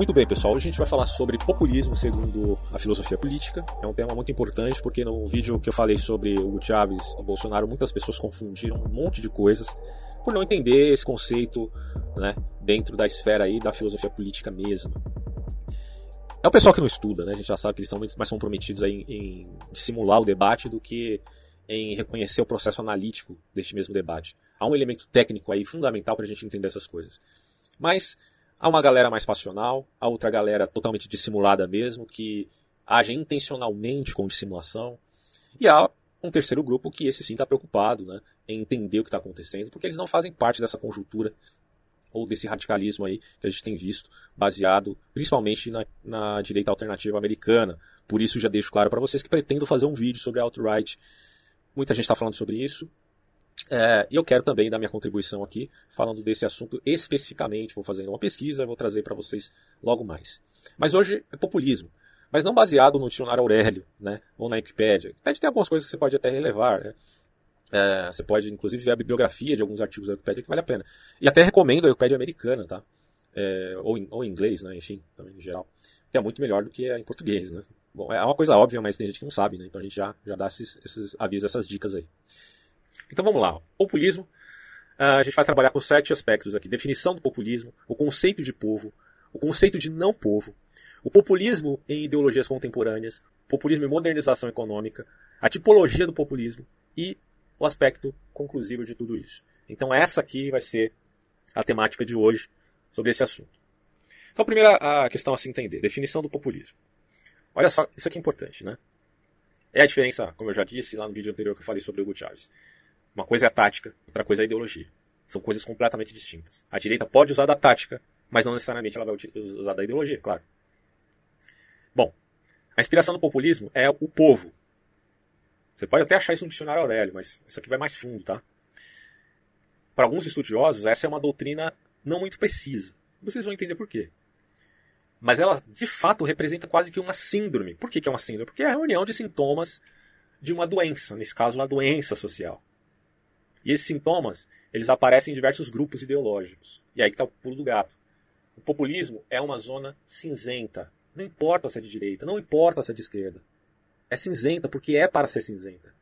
Muito bem, pessoal. Hoje a gente vai falar sobre populismo segundo a filosofia política. É um tema muito importante porque no vídeo que eu falei sobre o Chaves e Bolsonaro, muitas pessoas confundiram um monte de coisas por não entender esse conceito né, dentro da esfera aí da filosofia política mesma. É o pessoal que não estuda, né? A gente já sabe que eles estão muito mais comprometidos em, em simular o debate do que em reconhecer o processo analítico deste mesmo debate. Há um elemento técnico aí fundamental para a gente entender essas coisas. Mas Há uma galera mais passional, há outra galera totalmente dissimulada mesmo, que age intencionalmente com dissimulação. E há um terceiro grupo que esse sim está preocupado né, em entender o que está acontecendo, porque eles não fazem parte dessa conjuntura ou desse radicalismo aí que a gente tem visto, baseado principalmente na, na direita alternativa americana. Por isso já deixo claro para vocês que pretendo fazer um vídeo sobre alt-right. Muita gente está falando sobre isso. É, e eu quero também dar minha contribuição aqui, falando desse assunto especificamente. Vou fazer uma pesquisa, vou trazer para vocês logo mais. Mas hoje é populismo, mas não baseado no dicionário Aurélio, né, ou na Wikipédia. A tem algumas coisas que você pode até relevar, né? É, você pode, inclusive, ver a bibliografia de alguns artigos da Wikipédia que vale a pena. E até recomendo a Wikipédia americana, tá? É, ou, em, ou em inglês, né? Enfim, também em geral. Que é muito melhor do que em português, né? Bom, é uma coisa óbvia, mas tem gente que não sabe, né? Então a gente já, já dá esses, esses avisos, essas dicas aí. Então vamos lá. Populismo. Ah, a gente vai trabalhar com sete aspectos aqui: definição do populismo, o conceito de povo, o conceito de não povo, o populismo em ideologias contemporâneas, populismo em modernização econômica, a tipologia do populismo e o aspecto conclusivo de tudo isso. Então essa aqui vai ser a temática de hoje sobre esse assunto. Então primeira a questão a se entender, definição do populismo. Olha só, isso aqui é importante, né? É a diferença, como eu já disse lá no vídeo anterior que eu falei sobre o Hugo. Uma coisa é a tática, outra coisa é a ideologia. São coisas completamente distintas. A direita pode usar da tática, mas não necessariamente ela vai usar da ideologia, claro. Bom, a inspiração do populismo é o povo. Você pode até achar isso no dicionário Aurélio, mas isso aqui vai mais fundo, tá? Para alguns estudiosos, essa é uma doutrina não muito precisa. Vocês vão entender por quê. Mas ela, de fato, representa quase que uma síndrome. Por que, que é uma síndrome? Porque é a reunião de sintomas de uma doença, nesse caso, uma doença social. E esses sintomas, eles aparecem em diversos grupos ideológicos. E aí que está o pulo do gato. O populismo é uma zona cinzenta. Não importa se é de direita, não importa se é de esquerda. É cinzenta porque é para ser cinzenta.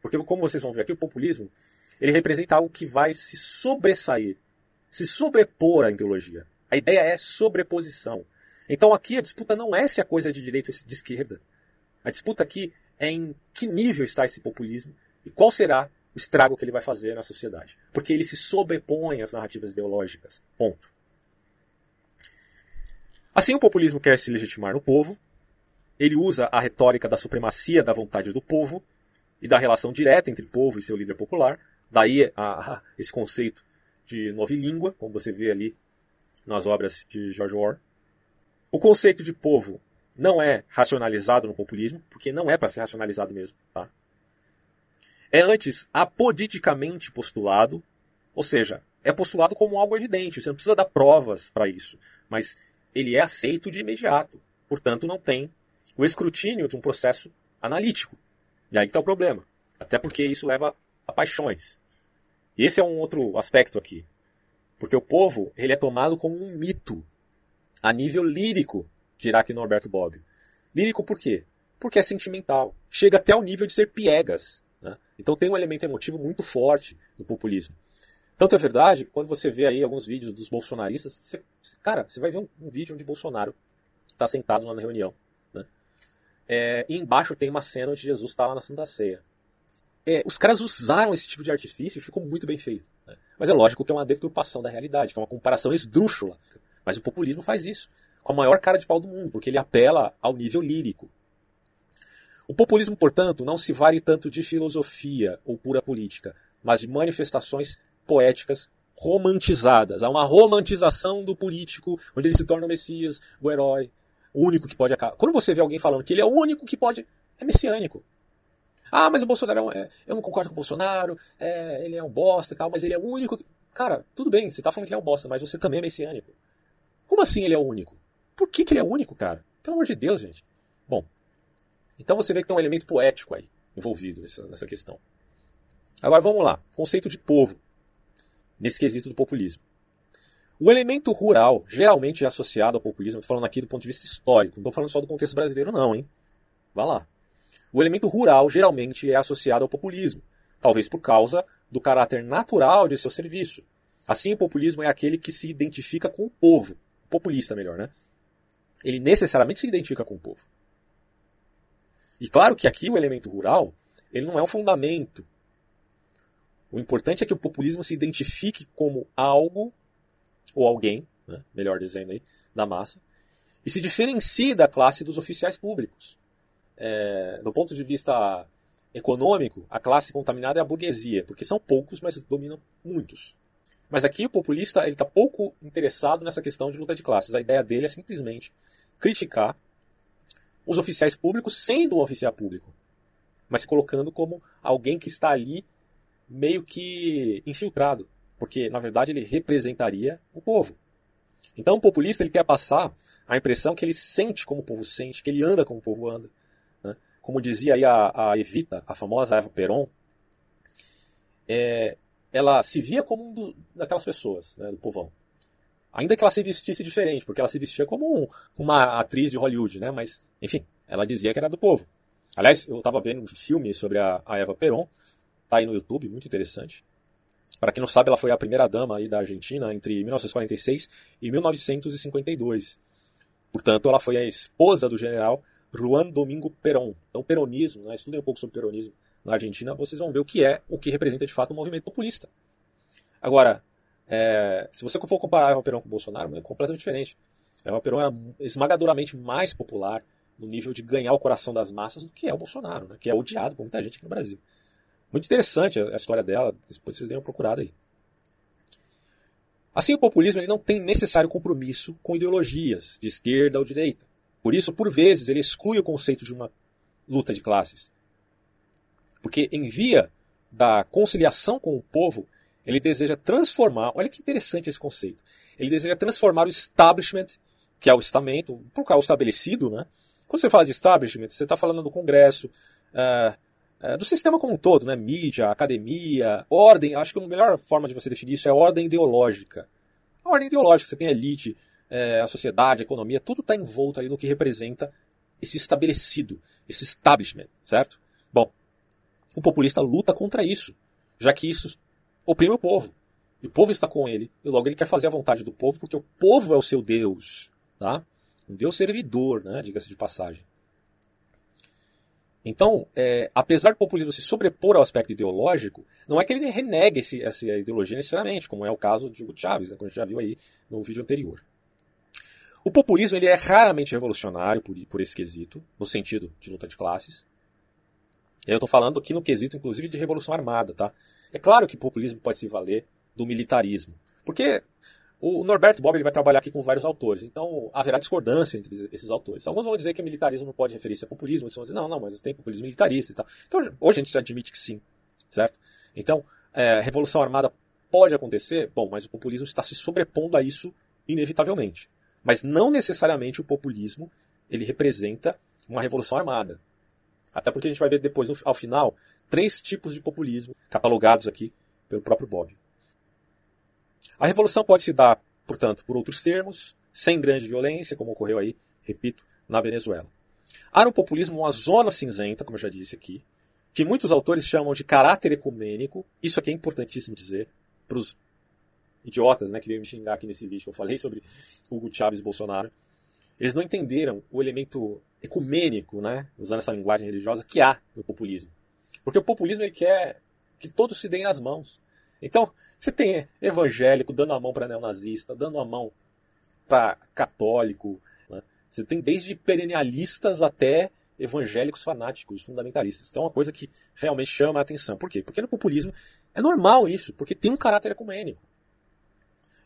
Porque, como vocês vão ver aqui, o populismo ele representa algo que vai se sobressair, se sobrepor à ideologia. A ideia é sobreposição. Então aqui a disputa não é se a coisa é de direita ou de esquerda. A disputa aqui é em que nível está esse populismo e qual será estrago que ele vai fazer na sociedade. Porque ele se sobrepõe às narrativas ideológicas. Ponto. Assim, o populismo quer se legitimar no povo, ele usa a retórica da supremacia da vontade do povo e da relação direta entre povo e seu líder popular. Daí a, a, esse conceito de novilíngua, como você vê ali nas obras de George Orwell. O conceito de povo não é racionalizado no populismo, porque não é para ser racionalizado mesmo. Tá? É antes apoliticamente postulado, ou seja, é postulado como algo evidente, você não precisa dar provas para isso, mas ele é aceito de imediato, portanto não tem o escrutínio de um processo analítico. E aí está o problema, até porque isso leva a paixões. E esse é um outro aspecto aqui, porque o povo ele é tomado como um mito a nível lírico, dirá aqui Norberto Bobbio. Lírico por quê? Porque é sentimental. Chega até o nível de ser piegas. Né? Então tem um elemento emotivo muito forte no populismo. Tanto é verdade, quando você vê aí alguns vídeos dos bolsonaristas, você, cara, você vai ver um, um vídeo onde Bolsonaro está sentado lá na reunião. Né? É, e embaixo tem uma cena onde Jesus está lá na Santa Ceia. É, os caras usaram esse tipo de artifício e ficou muito bem feito. Né? Mas é lógico que é uma deturpação da realidade, que é uma comparação esdrúxula. Mas o populismo faz isso, com a maior cara de pau do mundo, porque ele apela ao nível lírico. O populismo, portanto, não se vale tanto de filosofia ou pura política, mas de manifestações poéticas romantizadas. Há uma romantização do político, onde ele se torna o Messias, o herói, o único que pode acabar. Quando você vê alguém falando que ele é o único que pode. É messiânico. Ah, mas o Bolsonaro é, é eu não concordo com o Bolsonaro, é, ele é um bosta e tal, mas ele é o único. Que... Cara, tudo bem, você tá falando que ele é um bosta, mas você também é messiânico. Como assim ele é o único? Por que, que ele é o único, cara? Pelo amor de Deus, gente. Então você vê que tem um elemento poético aí envolvido nessa, nessa questão. Agora vamos lá. Conceito de povo, nesse quesito do populismo. O elemento rural geralmente é associado ao populismo, estou falando aqui do ponto de vista histórico, não estou falando só do contexto brasileiro, não, hein? Vá lá. O elemento rural geralmente é associado ao populismo, talvez por causa do caráter natural de seu serviço. Assim, o populismo é aquele que se identifica com o povo. Populista, melhor, né? Ele necessariamente se identifica com o povo. E claro que aqui o elemento rural, ele não é um fundamento. O importante é que o populismo se identifique como algo ou alguém, né, melhor dizendo aí, da massa, e se diferencie da classe dos oficiais públicos. É, do ponto de vista econômico, a classe contaminada é a burguesia, porque são poucos, mas dominam muitos. Mas aqui o populista ele está pouco interessado nessa questão de luta de classes. A ideia dele é simplesmente criticar os oficiais públicos sendo um oficial público, mas se colocando como alguém que está ali meio que infiltrado, porque na verdade ele representaria o povo. Então o populista ele quer passar a impressão que ele sente como o povo sente, que ele anda como o povo anda. Né? Como dizia aí a, a, Evita, a famosa Eva Peron, é, ela se via como um do, daquelas pessoas, né, do povão. Ainda que ela se vestisse diferente, porque ela se vestia como um, uma atriz de Hollywood, né? Mas, enfim, ela dizia que era do povo. Aliás, eu estava vendo um filme sobre a, a Eva Peron, tá aí no YouTube, muito interessante. Para quem não sabe, ela foi a primeira dama aí da Argentina entre 1946 e 1952. Portanto, ela foi a esposa do general Juan Domingo Perón. Então, peronismo, né? estudem um pouco sobre peronismo na Argentina, vocês vão ver o que é, o que representa de fato o movimento populista. Agora, é, se você for comparar Eva Perón com o Bolsonaro, é completamente diferente. Eva Perón é esmagadoramente mais popular no nível de ganhar o coração das massas do que é o Bolsonaro, né? que é odiado por muita gente aqui no Brasil. Muito interessante a história dela, depois vocês tenham procurado aí. Assim, o populismo ele não tem necessário compromisso com ideologias de esquerda ou direita. Por isso, por vezes, ele exclui o conceito de uma luta de classes. Porque em via da conciliação com o povo, ele deseja transformar, olha que interessante esse conceito. Ele deseja transformar o establishment, que é o estamento, por o estabelecido, né? Quando você fala de establishment, você está falando do Congresso, uh, é, do sistema como um todo, né? mídia, academia, ordem. Acho que a melhor forma de você definir isso é ordem ideológica. A ordem ideológica, você tem a elite, é, a sociedade, a economia, tudo está envolto ali no que representa esse estabelecido, esse establishment, certo? Bom, o populista luta contra isso, já que isso oprime o povo. E o povo está com ele, e logo ele quer fazer a vontade do povo, porque o povo é o seu Deus, tá? Um Deus servidor, né? Diga-se de passagem. Então, é, apesar do populismo se sobrepor ao aspecto ideológico, não é que ele renegue esse, essa ideologia necessariamente, como é o caso de Hugo Chávez, né, como a gente já viu aí no vídeo anterior. O populismo ele é raramente revolucionário por, por esse quesito, no sentido de luta de classes. Eu estou falando aqui no quesito, inclusive, de revolução armada. Tá? É claro que o populismo pode se valer do militarismo. Porque o Norberto Bob vai trabalhar aqui com vários autores, então haverá discordância entre esses autores. Alguns vão dizer que militarismo não pode referir-se a populismo, outros vão dizer, não, não, mas tem populismo militarista e tal. Então, hoje a gente admite que sim, certo? Então, é, revolução armada pode acontecer, bom, mas o populismo está se sobrepondo a isso inevitavelmente. Mas não necessariamente o populismo ele representa uma revolução armada. Até porque a gente vai ver depois, ao final, três tipos de populismo catalogados aqui pelo próprio Bob. A revolução pode se dar, portanto, por outros termos, sem grande violência, como ocorreu aí, repito, na Venezuela. Há no populismo uma zona cinzenta, como eu já disse aqui, que muitos autores chamam de caráter ecumênico. Isso aqui é importantíssimo dizer para os idiotas né, que veio me xingar aqui nesse vídeo que eu falei sobre Hugo Chávez e Bolsonaro. Eles não entenderam o elemento ecumênico, né, usando essa linguagem religiosa, que há no populismo. Porque o populismo ele quer que todos se deem as mãos. Então, você tem evangélico dando a mão para neonazista, dando a mão para católico. Né? Você tem desde perennialistas até evangélicos fanáticos, fundamentalistas. Então é uma coisa que realmente chama a atenção. Por quê? Porque no populismo é normal isso, porque tem um caráter ecumênico.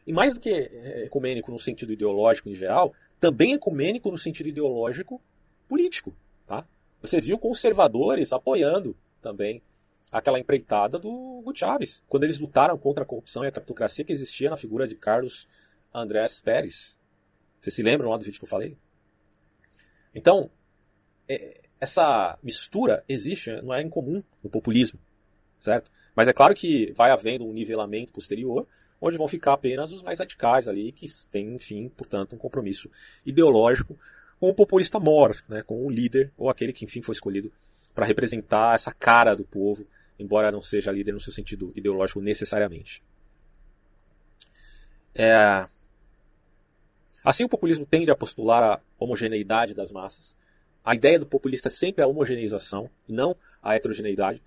E mais do que é, ecumênico no sentido ideológico em geral, também ecumênico no sentido ideológico político. Tá? Você viu conservadores apoiando também aquela empreitada do Hugo Chávez, quando eles lutaram contra a corrupção e a traptocracia que existia na figura de Carlos Andrés Pérez. Vocês se lembram lá do vídeo que eu falei? Então, é, essa mistura existe, não é incomum no populismo, certo? Mas é claro que vai havendo um nivelamento posterior, onde vão ficar apenas os mais radicais ali, que têm, enfim, portanto, um compromisso ideológico com o populista mor, né, com o líder, ou aquele que, enfim, foi escolhido para representar essa cara do povo, embora não seja líder no seu sentido ideológico necessariamente. É... Assim, o populismo tende a postular a homogeneidade das massas. A ideia do populista é sempre a homogeneização, e não a heterogeneidade.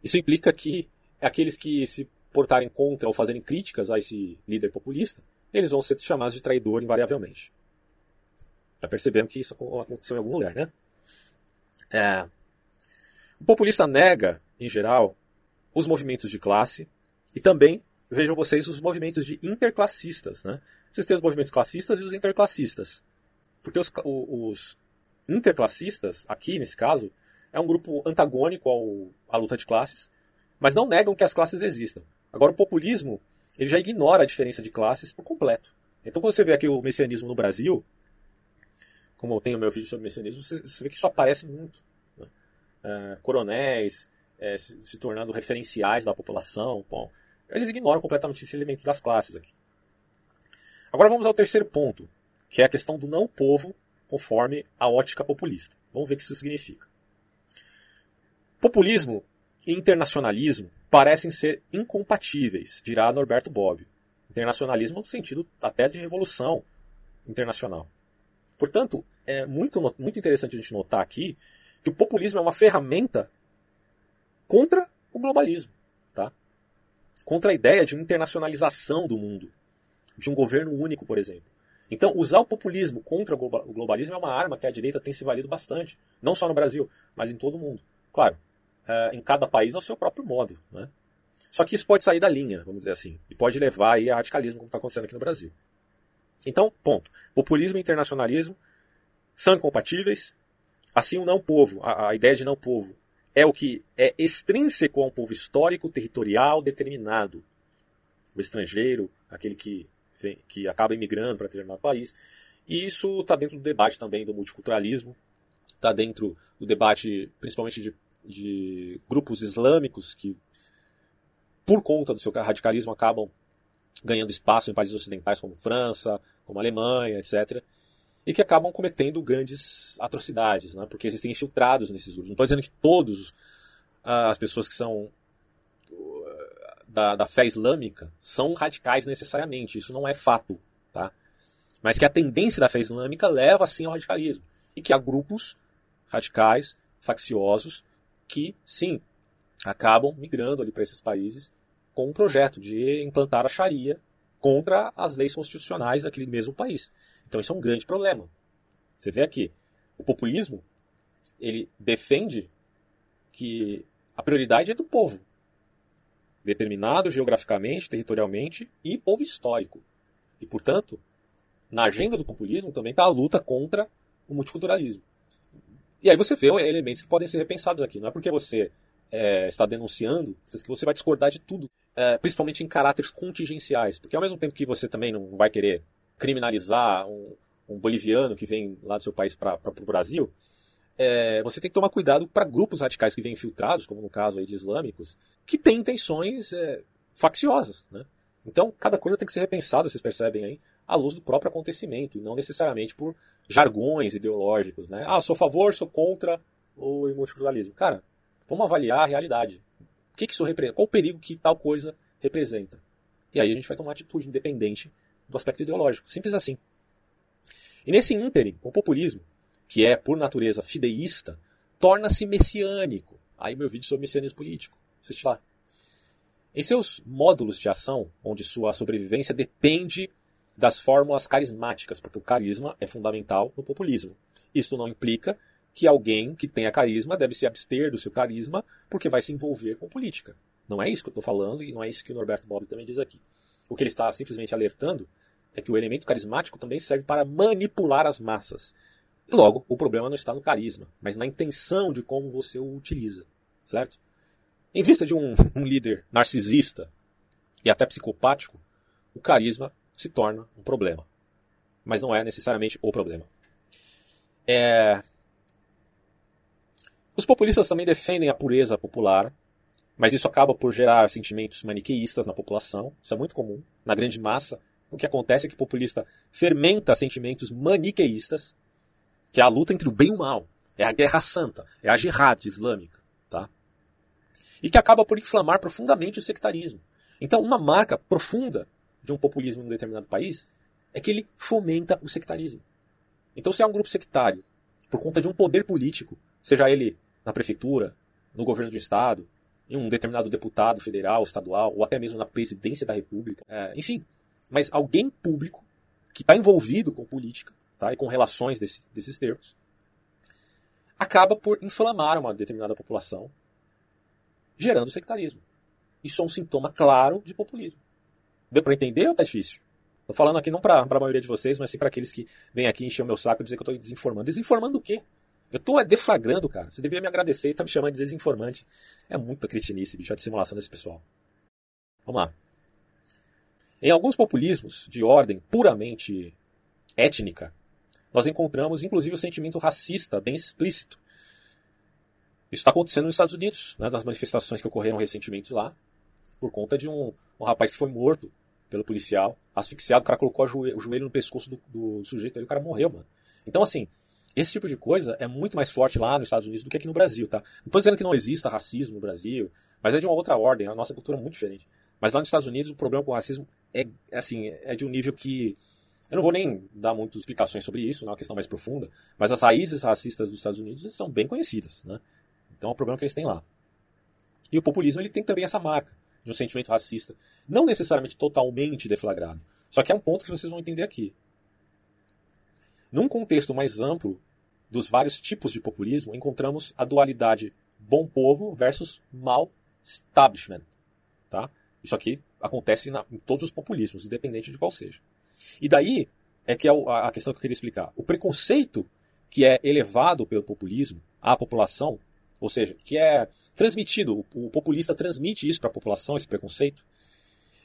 Isso implica que aqueles que se portarem contra ou fazerem críticas a esse líder populista, eles vão ser chamados de traidor invariavelmente. Já percebemos que isso aconteceu em algum lugar, né? É... O populista nega, em geral, os movimentos de classe e também, vejam vocês, os movimentos de interclassistas. Né? Vocês têm os movimentos classistas e os interclassistas. Porque os, os interclassistas, aqui nesse caso, é um grupo antagônico ao, à luta de classes, mas não negam que as classes existam. Agora, o populismo ele já ignora a diferença de classes por completo. Então, quando você vê aqui o messianismo no Brasil, como eu tenho meu vídeo sobre messianismo, você, você vê que isso aparece muito. Né? É, coronéis é, se, se, tornando referenciais da população. Bom, eles ignoram completamente esse elemento das classes aqui. Agora vamos ao terceiro ponto, que é a questão do não povo conforme a ótica populista. Vamos ver o que isso significa. Populismo e internacionalismo parecem ser incompatíveis, dirá Norberto Bobbio. Internacionalismo no sentido até de revolução internacional. Portanto, é muito, muito interessante a gente notar aqui que o populismo é uma ferramenta contra o globalismo, tá? contra a ideia de internacionalização do mundo, de um governo único, por exemplo. Então, usar o populismo contra o globalismo é uma arma que a direita tem se valido bastante, não só no Brasil, mas em todo o mundo. Claro, é, em cada país ao seu próprio modo. Né? Só que isso pode sair da linha, vamos dizer assim, e pode levar aí a radicalismo, como está acontecendo aqui no Brasil. Então, ponto. Populismo e internacionalismo são incompatíveis. Assim, o não povo, a, a ideia de não povo, é o que é extrínseco a um povo histórico, territorial, determinado. O estrangeiro, aquele que, vem, que acaba imigrando para determinado país. E isso está dentro do debate também do multiculturalismo, está dentro do debate principalmente de, de grupos islâmicos que, por conta do seu radicalismo, acabam ganhando espaço em países ocidentais como França, como Alemanha, etc. E que acabam cometendo grandes atrocidades, né? porque existem infiltrados nesses grupos. Não estou dizendo que todos ah, as pessoas que são uh, da, da fé islâmica são radicais necessariamente. Isso não é fato. Tá? Mas que a tendência da fé islâmica leva sim ao radicalismo. E que há grupos radicais, facciosos, que sim, acabam migrando ali para esses países com um projeto de implantar a Sharia contra as leis constitucionais daquele mesmo país. Então isso é um grande problema. Você vê aqui, o populismo, ele defende que a prioridade é do povo, determinado geograficamente, territorialmente e povo histórico. E, portanto, na agenda do populismo também está a luta contra o multiculturalismo. E aí você vê elementos que podem ser repensados aqui. Não é porque você é, está denunciando que você vai discordar de tudo é, principalmente em caráteres contingenciais, porque ao mesmo tempo que você também não vai querer criminalizar um, um boliviano que vem lá do seu país para o Brasil, é, você tem que tomar cuidado para grupos radicais que vêm infiltrados, como no caso aí de islâmicos, que têm intenções é, facciosas. Né? Então, cada coisa tem que ser repensada, vocês percebem aí, à luz do próprio acontecimento, e não necessariamente por jargões ideológicos. Né? Ah, sou a favor, sou contra o multiculturalismo. Cara, vamos avaliar a realidade que, que isso representa? Qual o perigo que tal coisa representa? E aí a gente vai tomar atitude independente do aspecto ideológico. Simples assim. E nesse ínterim, o populismo, que é por natureza fideísta, torna-se messiânico. Aí meu vídeo sobre messianismo político. Assiste lá. Em seus módulos de ação, onde sua sobrevivência depende das fórmulas carismáticas, porque o carisma é fundamental no populismo. Isso não implica que alguém que tenha carisma deve se abster do seu carisma porque vai se envolver com política. Não é isso que eu estou falando e não é isso que o Norberto Bob também diz aqui. O que ele está simplesmente alertando é que o elemento carismático também serve para manipular as massas. E logo, o problema não está no carisma, mas na intenção de como você o utiliza, certo? Em vista de um, um líder narcisista e até psicopático, o carisma se torna um problema. Mas não é necessariamente o problema. É, os populistas também defendem a pureza popular, mas isso acaba por gerar sentimentos maniqueístas na população. Isso é muito comum. Na grande massa, o que acontece é que o populista fermenta sentimentos maniqueístas, que é a luta entre o bem e o mal. É a guerra santa, é a jihad islâmica. Tá? E que acaba por inflamar profundamente o sectarismo. Então, uma marca profunda de um populismo em um determinado país é que ele fomenta o sectarismo. Então, se há um grupo sectário, por conta de um poder político, seja ele na prefeitura, no governo do estado, em um determinado deputado federal, estadual, ou até mesmo na presidência da república. É, enfim, mas alguém público que está envolvido com política tá, e com relações desse, desses termos, acaba por inflamar uma determinada população, gerando sectarismo. Isso é um sintoma claro de populismo. Deu para entender ou tá difícil? Tô falando aqui não para a maioria de vocês, mas sim para aqueles que vêm aqui encher o meu saco e dizer que eu tô desinformando. Desinformando o quê? Eu tô deflagrando, cara. Você deveria me agradecer e tá me chamando de desinformante. É muita cretinice, bicho, a dissimulação desse pessoal. Vamos lá. Em alguns populismos de ordem puramente étnica, nós encontramos inclusive o sentimento racista bem explícito. Isso está acontecendo nos Estados Unidos, né, nas manifestações que ocorreram recentemente lá, por conta de um, um rapaz que foi morto pelo policial, asfixiado, o cara colocou o joelho no pescoço do, do sujeito e o cara morreu, mano. Então, assim, esse tipo de coisa é muito mais forte lá nos Estados Unidos do que aqui no Brasil, tá? Não estou dizendo que não exista racismo no Brasil, mas é de uma outra ordem, a nossa cultura é muito diferente. Mas lá nos Estados Unidos o problema com o racismo é, assim, é de um nível que eu não vou nem dar muitas explicações sobre isso, não é uma questão mais profunda, mas as raízes racistas dos Estados Unidos são bem conhecidas, né? Então é um problema que eles têm lá. E o populismo ele tem também essa marca de um sentimento racista, não necessariamente totalmente deflagrado, só que é um ponto que vocês vão entender aqui. Num contexto mais amplo dos vários tipos de populismo, encontramos a dualidade bom povo versus mal establishment. Tá? Isso aqui acontece na, em todos os populismos, independente de qual seja. E daí é que é a questão que eu queria explicar. O preconceito que é elevado pelo populismo à população, ou seja, que é transmitido, o populista transmite isso para a população, esse preconceito,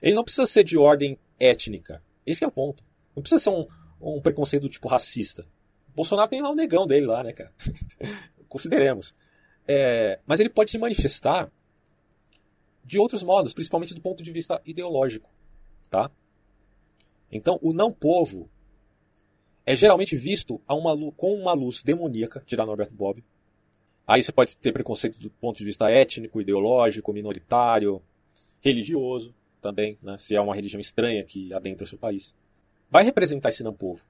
ele não precisa ser de ordem étnica. Esse é o ponto. Não precisa ser um, um preconceito tipo racista. Bolsonaro tem lá o negão dele lá, né, cara? Consideremos. É, mas ele pode se manifestar de outros modos, principalmente do ponto de vista ideológico, tá? Então, o não povo é geralmente visto uma, com uma luz demoníaca, tirar Norberto Bob. Aí você pode ter preconceito do ponto de vista étnico, ideológico, minoritário, religioso também, né? se é uma religião estranha que adentra o seu país vai representar esse não povo,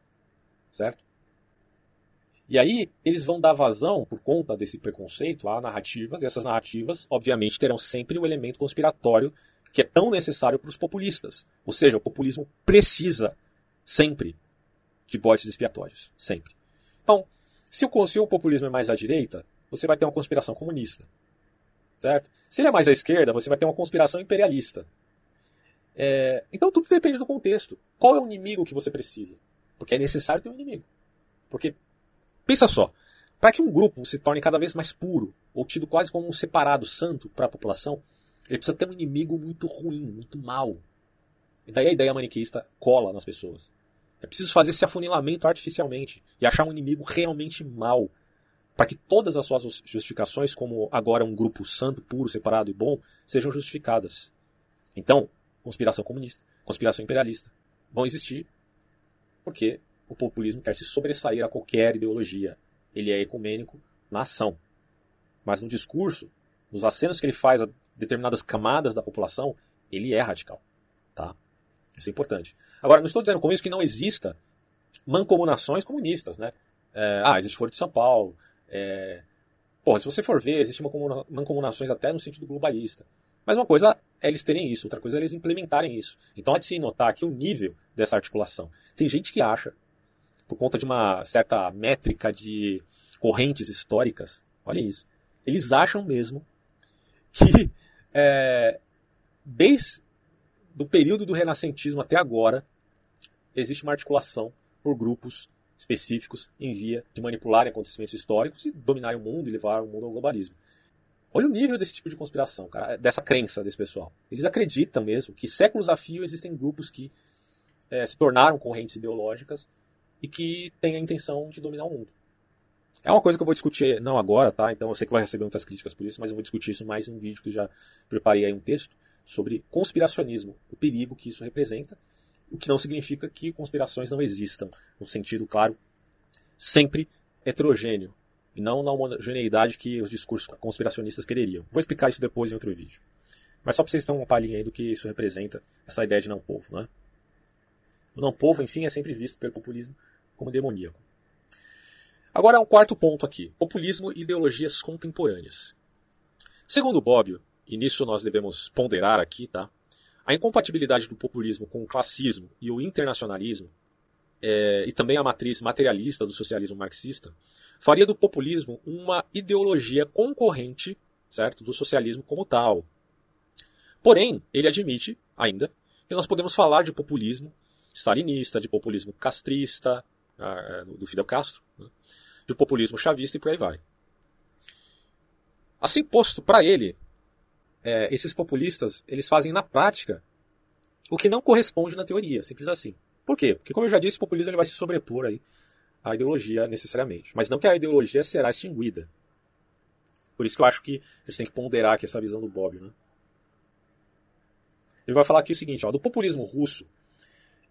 certo? E aí eles vão dar vazão, por conta desse preconceito, a narrativas, e essas narrativas, obviamente, terão sempre o elemento conspiratório que é tão necessário para os populistas. Ou seja, o populismo precisa sempre de botes expiatórios. Sempre. Então, se o, se o populismo é mais à direita, você vai ter uma conspiração comunista. Certo? Se ele é mais à esquerda, você vai ter uma conspiração imperialista. É, então tudo depende do contexto. Qual é o inimigo que você precisa? Porque é necessário ter um inimigo. Porque, pensa só, para que um grupo se torne cada vez mais puro, ou tido quase como um separado santo para a população, ele precisa ter um inimigo muito ruim, muito mal. E daí a ideia maniqueísta cola nas pessoas. É preciso fazer esse afunilamento artificialmente e achar um inimigo realmente mal, para que todas as suas justificações, como agora um grupo santo, puro, separado e bom, sejam justificadas. Então, conspiração comunista, conspiração imperialista vão existir porque o populismo quer se sobressair a qualquer ideologia. Ele é ecumênico na ação. Mas no discurso, nos acenos que ele faz a determinadas camadas da população, ele é radical. Tá? Isso é importante. Agora, não estou dizendo com isso que não exista mancomunações comunistas. Né? É, ah, existe Foro de São Paulo. É... Porra, se você for ver, existem mancomunações até no sentido globalista. Mas uma coisa é eles terem isso, outra coisa é eles implementarem isso. Então há de se notar aqui o nível dessa articulação. Tem gente que acha, por conta de uma certa métrica de correntes históricas, olha isso, eles acham mesmo que é, desde o período do renascentismo até agora existe uma articulação por grupos específicos em via de manipularem acontecimentos históricos e dominarem o mundo e levar o mundo ao globalismo. Olha o nível desse tipo de conspiração, cara, dessa crença desse pessoal. Eles acreditam mesmo que séculos a fio existem grupos que é, se tornaram correntes ideológicas e que têm a intenção de dominar o mundo. É uma coisa que eu vou discutir não agora, tá? Então eu sei que vai receber muitas críticas por isso, mas eu vou discutir isso mais em um vídeo que já preparei aí um texto sobre conspiracionismo, o perigo que isso representa, o que não significa que conspirações não existam, no sentido, claro, sempre heterogêneo, e não na homogeneidade que os discursos conspiracionistas quereriam. Vou explicar isso depois em outro vídeo. Mas só para vocês terem uma palhinha aí do que isso representa, essa ideia de não povo, né? O não povo, enfim, é sempre visto pelo populismo como demoníaco. Agora, um quarto ponto aqui: populismo e ideologias contemporâneas. Segundo Bobbio, e nisso nós devemos ponderar aqui, tá? A incompatibilidade do populismo com o classismo e o internacionalismo, é, e também a matriz materialista do socialismo marxista, faria do populismo uma ideologia concorrente, certo, do socialismo como tal. Porém, ele admite, ainda, que nós podemos falar de populismo stalinista, de populismo castrista, ah, é, do Fidel Castro, né? de populismo chavista e por aí vai. Assim posto para ele, é, esses populistas eles fazem na prática o que não corresponde na teoria, simples assim. Por quê? Porque, como eu já disse, o populismo ele vai se sobrepor aí à ideologia necessariamente. Mas não que a ideologia será extinguida. Por isso que eu acho que a gente tem que ponderar aqui essa visão do Bob. Né? Ele vai falar aqui o seguinte: ó, do populismo russo,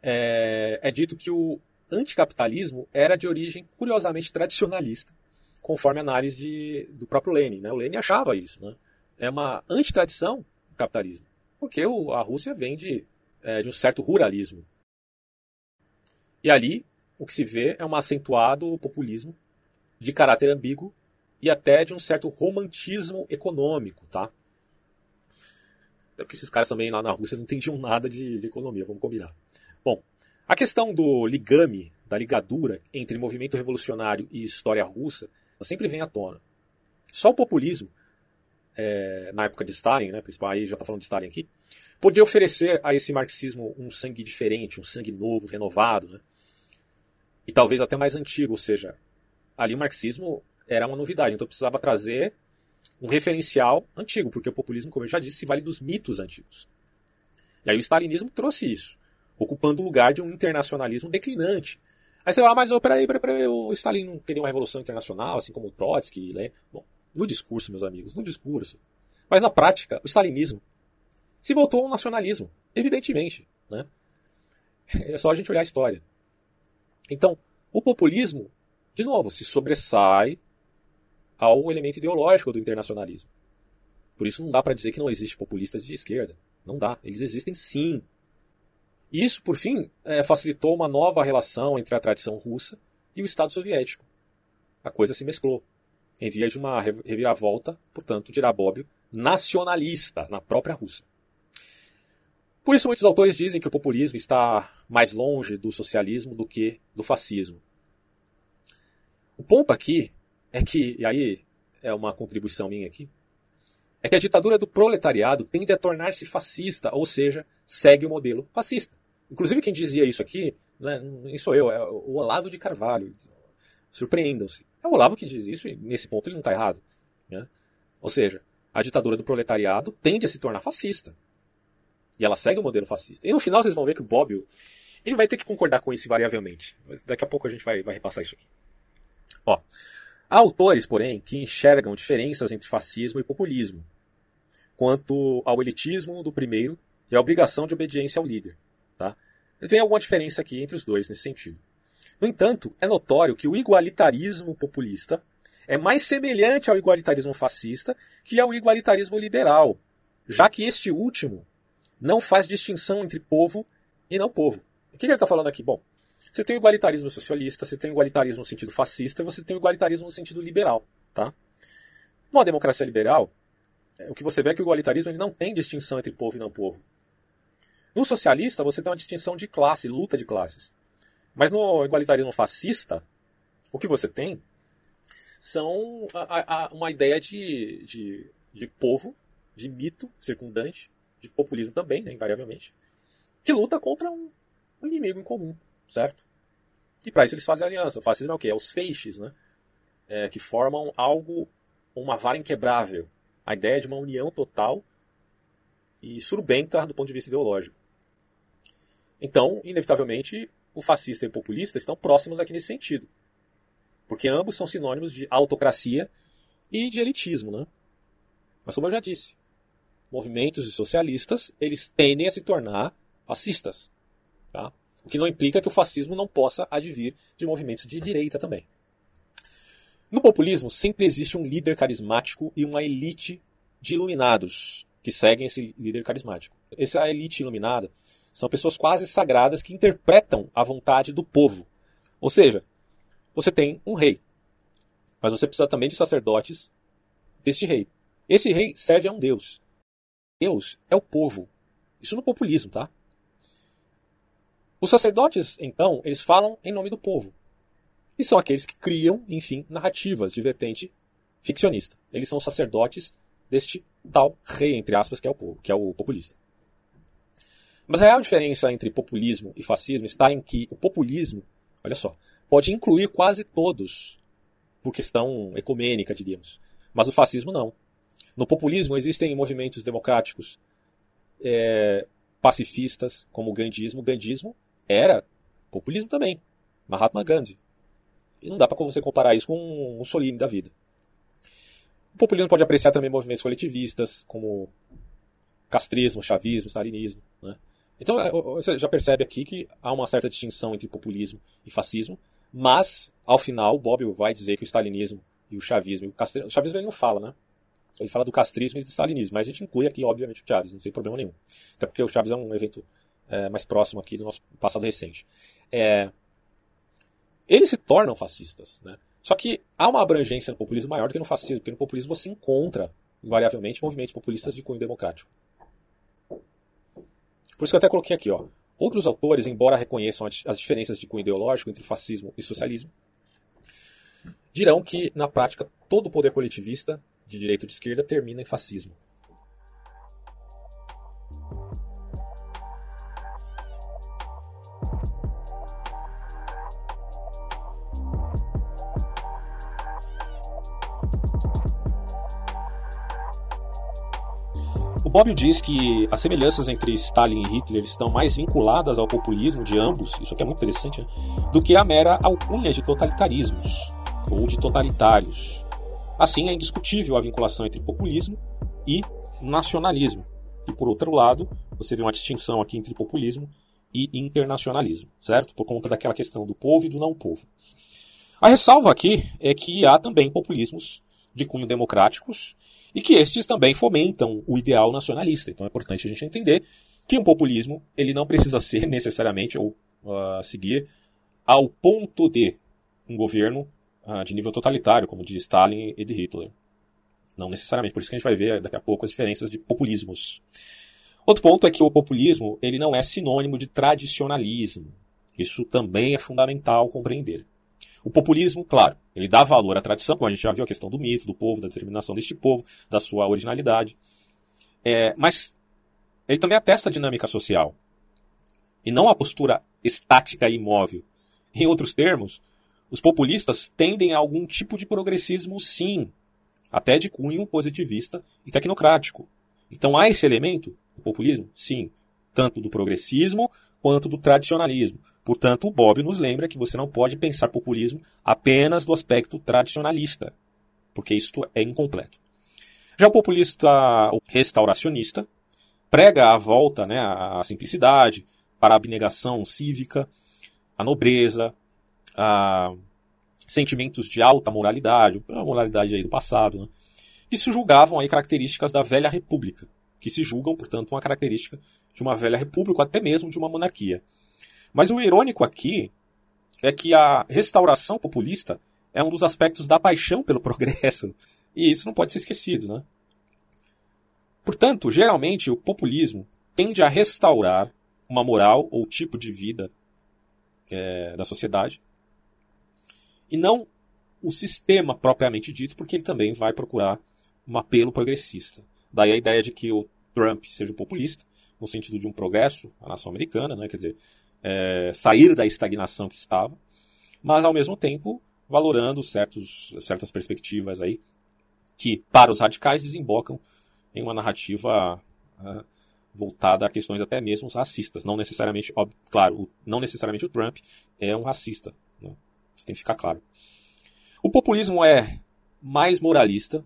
é, é dito que o anticapitalismo era de origem curiosamente tradicionalista, conforme a análise de, do próprio Lenin. Né? O Lenin achava isso. Né? É uma antitradição do capitalismo, porque o, a Rússia vem de, é, de um certo ruralismo. E ali o que se vê é um acentuado populismo de caráter ambíguo e até de um certo romantismo econômico, tá? Até porque esses caras também lá na Rússia não entendiam nada de, de economia, vamos combinar. Bom, a questão do ligame, da ligadura entre movimento revolucionário e história russa, sempre vem à tona. Só o populismo, é, na época de Stalin, né, principal, aí já está falando de Stalin aqui, podia oferecer a esse marxismo um sangue diferente, um sangue novo, renovado, né? e talvez até mais antigo, ou seja, ali o marxismo era uma novidade, então precisava trazer um referencial antigo, porque o populismo, como eu já disse, se vale dos mitos antigos. E aí o stalinismo trouxe isso ocupando o lugar de um internacionalismo declinante. Aí você fala, mas oh, peraí, peraí, peraí, o Stalin não queria uma revolução internacional, assim como o Trotsky, né? Bom, no discurso, meus amigos, no discurso. Mas na prática, o stalinismo se voltou ao nacionalismo, evidentemente, né? É só a gente olhar a história. Então, o populismo, de novo, se sobressai ao elemento ideológico do internacionalismo. Por isso não dá para dizer que não existe populistas de esquerda. Não dá. Eles existem sim. Isso, por fim, é, facilitou uma nova relação entre a tradição russa e o Estado soviético. A coisa se mesclou, em via de uma reviravolta, portanto, dirá Bobbio, nacionalista na própria Rússia. Por isso, muitos autores dizem que o populismo está mais longe do socialismo do que do fascismo. O ponto aqui é que, e aí é uma contribuição minha aqui, é que a ditadura do proletariado tende a tornar-se fascista, ou seja, segue o modelo fascista. Inclusive quem dizia isso aqui, né, nem sou eu, é o Olavo de Carvalho. Surpreendam-se. É o Olavo que diz isso e nesse ponto ele não está errado. Né? Ou seja, a ditadura do proletariado tende a se tornar fascista. E ela segue o modelo fascista. E no final vocês vão ver que o Bobbio ele vai ter que concordar com isso invariavelmente. Daqui a pouco a gente vai, vai repassar isso aqui. Ó, há autores, porém, que enxergam diferenças entre fascismo e populismo, quanto ao elitismo do primeiro e a obrigação de obediência ao líder. Tá? Tem alguma diferença aqui entre os dois nesse sentido. No entanto, é notório que o igualitarismo populista é mais semelhante ao igualitarismo fascista que ao igualitarismo liberal, já que este último não faz distinção entre povo e não povo. O que ele está falando aqui? Bom, você tem o igualitarismo socialista, você tem o igualitarismo no sentido fascista e você tem o igualitarismo no sentido liberal. Tá? Numa democracia liberal, é, o que você vê é que o igualitarismo ele não tem distinção entre povo e não povo. No socialista, você tem uma distinção de classe, luta de classes. Mas no igualitarismo fascista, o que você tem são a, a, uma ideia de, de, de povo, de mito circundante, de populismo também, né, invariavelmente, que luta contra um, um inimigo em comum, certo? E para isso eles fazem aliança. O fascismo é o quê? É os feixes, né? É, que formam algo, uma vara inquebrável. A ideia de uma união total e surubenta do ponto de vista ideológico. Então, inevitavelmente, o fascista e o populista estão próximos aqui nesse sentido. porque ambos são sinônimos de autocracia e de elitismo, né? Mas como eu já disse, movimentos socialistas, eles tendem a se tornar fascistas, tá? O que não implica que o fascismo não possa advir de movimentos de direita também. No populismo, sempre existe um líder carismático e uma elite de iluminados que seguem esse líder carismático. Essa elite iluminada são pessoas quase sagradas que interpretam a vontade do povo. Ou seja, você tem um rei, mas você precisa também de sacerdotes deste rei. Esse rei serve a um Deus. Deus é o povo. Isso no populismo, tá? Os sacerdotes, então, eles falam em nome do povo. E são aqueles que criam, enfim, narrativas de vertente ficcionista. Eles são sacerdotes deste tal rei, entre aspas, que é o povo, que é o populista. Mas a real diferença entre populismo e fascismo está em que o populismo, olha só, pode incluir quase todos, por questão ecumênica, diríamos. Mas o fascismo não. No populismo existem movimentos democráticos é, pacifistas, como o gandhismo. O gandhismo era populismo também. Mahatma Gandhi. E não dá para você comparar isso com um Mussolini da vida. O populismo pode apreciar também movimentos coletivistas, como castrismo, chavismo, stalinismo. Né? Então é, você já percebe aqui que há uma certa distinção entre populismo e fascismo, mas ao final Bob vai dizer que o stalinismo e o chavismo, o, o chavismo ele não fala, né? Ele fala do castrismo e do stalinismo, mas a gente inclui aqui, obviamente, o Chaves, tem problema nenhum. Até porque o Chaves é um evento é, mais próximo aqui do nosso passado recente. É, eles se tornam fascistas, né? Só que há uma abrangência no populismo maior do que no fascismo, porque no populismo você encontra, invariavelmente, movimentos populistas de cunho democrático. Por isso que eu até coloquei aqui, ó. Outros autores, embora reconheçam as diferenças de cunho ideológico entre fascismo e socialismo, dirão que, na prática, todo poder coletivista, de direita ou de esquerda, termina em fascismo. Bobbio diz que as semelhanças entre Stalin e Hitler estão mais vinculadas ao populismo de ambos, isso aqui é muito interessante, né? do que a mera alcunha de totalitarismos ou de totalitários. Assim, é indiscutível a vinculação entre populismo e nacionalismo. E por outro lado, você vê uma distinção aqui entre populismo e internacionalismo, certo? Por conta daquela questão do povo e do não povo. A ressalva aqui é que há também populismos de cunho democráticos e que estes também fomentam o ideal nacionalista. Então é importante a gente entender que um populismo ele não precisa ser necessariamente ou uh, seguir ao ponto de um governo uh, de nível totalitário, como de Stalin e de Hitler. Não necessariamente. Por isso que a gente vai ver daqui a pouco as diferenças de populismos. Outro ponto é que o populismo ele não é sinônimo de tradicionalismo. Isso também é fundamental compreender. O populismo, claro, ele dá valor à tradição, como a gente já viu a questão do mito, do povo, da determinação deste povo, da sua originalidade. É, mas ele também atesta a dinâmica social. E não a postura estática e imóvel. Em outros termos, os populistas tendem a algum tipo de progressismo, sim, até de cunho positivista e tecnocrático. Então há esse elemento, o populismo? Sim, tanto do progressismo quanto do tradicionalismo. Portanto, o Bob nos lembra que você não pode pensar populismo apenas do aspecto tradicionalista, porque isto é incompleto. Já o populista restauracionista prega a volta né, à simplicidade, para a abnegação cívica, a nobreza, a sentimentos de alta moralidade, a moralidade aí do passado, né, que se julgavam aí características da velha república, que se julgam, portanto, uma característica de uma velha república, ou até mesmo de uma monarquia. Mas o irônico aqui é que a restauração populista é um dos aspectos da paixão pelo progresso. E isso não pode ser esquecido, né? Portanto, geralmente o populismo tende a restaurar uma moral ou tipo de vida é, da sociedade e não o sistema propriamente dito, porque ele também vai procurar um apelo progressista. Daí a ideia de que o Trump seja populista, no sentido de um progresso à nação americana, né? quer dizer, é, sair da estagnação que estava, mas ao mesmo tempo valorando certos, certas perspectivas aí que, para os radicais, desembocam em uma narrativa uh, voltada a questões até mesmo racistas. Não necessariamente, claro, não necessariamente o Trump é um racista. Né? Isso tem que ficar claro. O populismo é mais moralista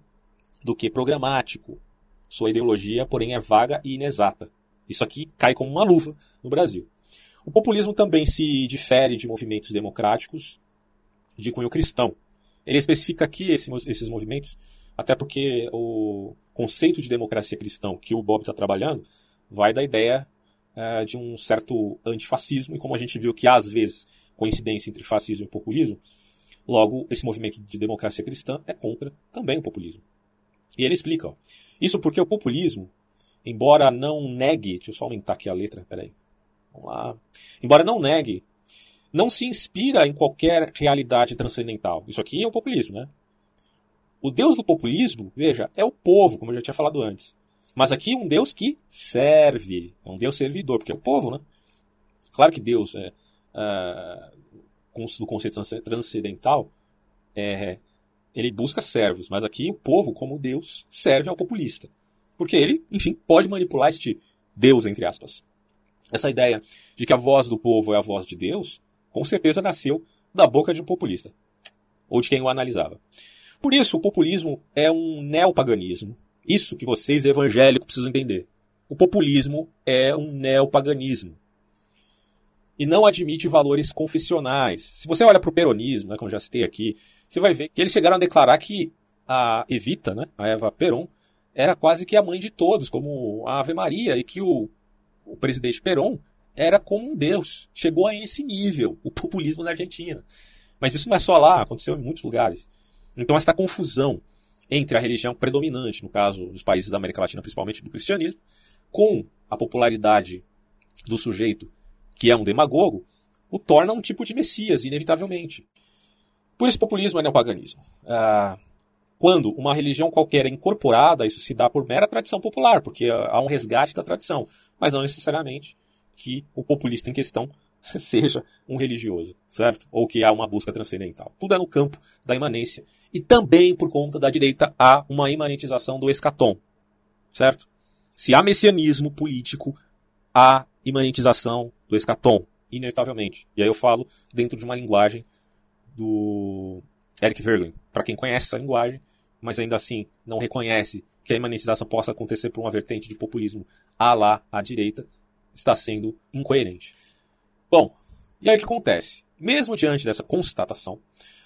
do que programático. Sua ideologia, porém, é vaga e inexata. Isso aqui cai como uma luva no Brasil. O populismo também se difere de movimentos democráticos de cunho cristão. Ele especifica aqui esses movimentos, até porque o conceito de democracia cristão que o Bob está trabalhando vai da ideia é, de um certo antifascismo, e como a gente viu que há, às vezes, coincidência entre fascismo e populismo, logo esse movimento de democracia cristã é contra também o populismo. E ele explica, ó, isso porque o populismo, embora não negue, deixa eu só aumentar aqui a letra, peraí, vamos lá, embora não negue, não se inspira em qualquer realidade transcendental. Isso aqui é o populismo, né? O Deus do populismo, veja, é o povo, como eu já tinha falado antes. Mas aqui um Deus que serve, é um Deus servidor, porque é o povo, né? Claro que Deus, é, é, do conceito transcendental, é, ele busca servos, mas aqui o povo, como Deus, serve ao populista. Porque ele, enfim, pode manipular este Deus, entre aspas. Essa ideia de que a voz do povo é a voz de Deus, com certeza nasceu da boca de um populista, ou de quem o analisava. Por isso, o populismo é um neopaganismo. Isso que vocês evangélicos precisam entender. O populismo é um neopaganismo. E não admite valores confessionais. Se você olha para o peronismo, né, como já citei aqui, você vai ver que eles chegaram a declarar que a Evita, né, a Eva Peron, era quase que a mãe de todos, como a Ave Maria, e que o, o presidente Peron era como um deus. Chegou a esse nível, o populismo na Argentina. Mas isso não é só lá, aconteceu em muitos lugares. Então, essa confusão entre a religião predominante, no caso dos países da América Latina, principalmente do cristianismo, com a popularidade do sujeito que é um demagogo, o torna um tipo de messias, inevitavelmente. Por isso, populismo é neopaganismo. Ah, quando uma religião qualquer é incorporada, isso se dá por mera tradição popular, porque há um resgate da tradição, mas não necessariamente que o populista em questão seja um religioso, certo? Ou que há uma busca transcendental. Tudo é no campo da imanência. E também, por conta da direita, há uma imanentização do escatom, certo? Se há messianismo político, há imanentização do escatom, inevitavelmente. E aí eu falo dentro de uma linguagem do Eric Verlin. Para quem conhece essa linguagem, mas ainda assim não reconhece que a imanentização possa acontecer por uma vertente de populismo a lá à direita, está sendo incoerente. Bom, e aí o que acontece? Mesmo diante dessa constatação,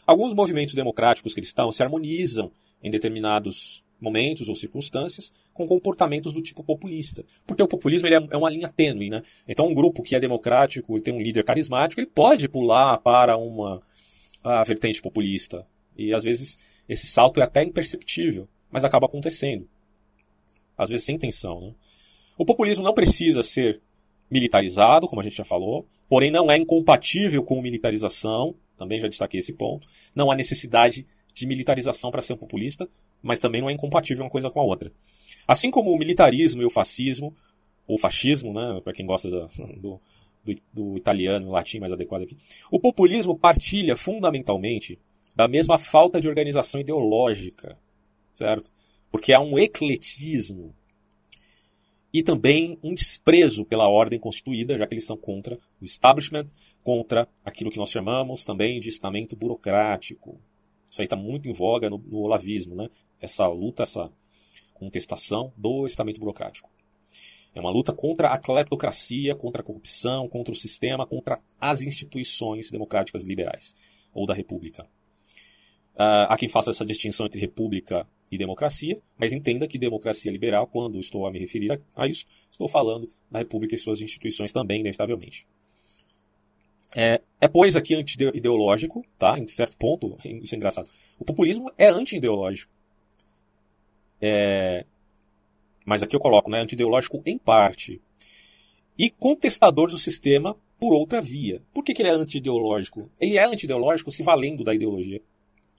alguns movimentos democráticos cristãos se harmonizam em determinados momentos ou circunstâncias com comportamentos do tipo populista. Porque o populismo ele é, é uma linha tênue, né? Então um grupo que é democrático e tem um líder carismático, ele pode pular para uma a vertente populista. E às vezes esse salto é até imperceptível, mas acaba acontecendo. Às vezes sem intenção, né? O populismo não precisa ser militarizado, como a gente já falou, porém não é incompatível com militarização, também já destaquei esse ponto. Não há necessidade de militarização para ser um populista, mas também não é incompatível uma coisa com a outra. Assim como o militarismo e o fascismo, ou fascismo, né, para quem gosta do, do, do italiano, latim mais adequado aqui, o populismo partilha fundamentalmente da mesma falta de organização ideológica, certo? Porque há um ecletismo e também um desprezo pela ordem constituída, já que eles são contra o establishment, contra aquilo que nós chamamos também de estamento burocrático. Isso aí está muito em voga no, no olavismo, né? Essa luta, essa contestação do estamento burocrático. É uma luta contra a cleptocracia, contra a corrupção, contra o sistema, contra as instituições democráticas liberais ou da república. Uh, há quem faça essa distinção entre república e democracia, mas entenda que democracia liberal, quando estou a me referir a, a isso, estou falando da República e suas instituições também, inevitavelmente. É, é pois aqui anti-ideológico, tá? Em certo ponto, isso é engraçado. O populismo é anti-ideológico. É, mas aqui eu coloco, né? Anti-ideológico em parte. E contestador do sistema por outra via. Por que, que ele é anti-ideológico? Ele é anti-ideológico se valendo da ideologia.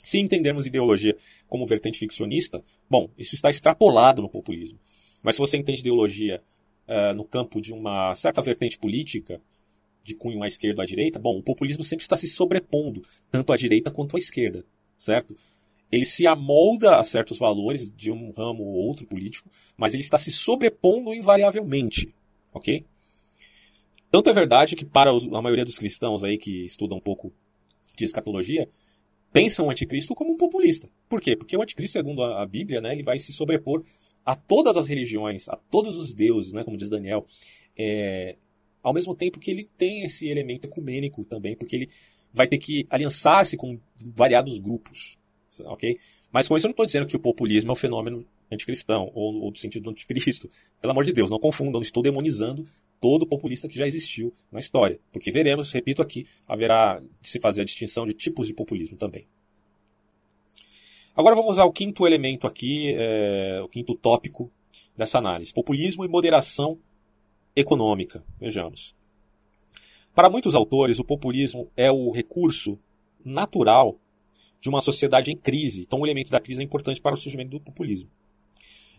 Se entendermos ideologia como vertente ficcionista, bom, isso está extrapolado no populismo. Mas se você entende ideologia uh, no campo de uma certa vertente política, de cunho à esquerda ou à direita, bom, o populismo sempre está se sobrepondo, tanto à direita quanto à esquerda, certo? Ele se amolda a certos valores de um ramo ou outro político, mas ele está se sobrepondo invariavelmente, ok? Tanto é verdade que para a maioria dos cristãos aí que estudam um pouco de escatologia, pensam o anticristo como um populista. Por quê? Porque o anticristo, segundo a Bíblia, né, ele vai se sobrepor a todas as religiões, a todos os deuses, né, como diz Daniel, é, ao mesmo tempo que ele tem esse elemento ecumênico também, porque ele vai ter que aliançar-se com variados grupos, ok? Mas com isso eu não estou dizendo que o populismo é um fenômeno anticristão, ou, ou do sentido do anticristo. Pelo amor de Deus, não confundam, estou demonizando todo populista que já existiu na história. Porque veremos, repito aqui, haverá de se fazer a distinção de tipos de populismo também. Agora vamos ao quinto elemento aqui, é, o quinto tópico dessa análise: populismo e moderação econômica. Vejamos. Para muitos autores, o populismo é o recurso natural de uma sociedade em crise. Então, o elemento da crise é importante para o surgimento do populismo.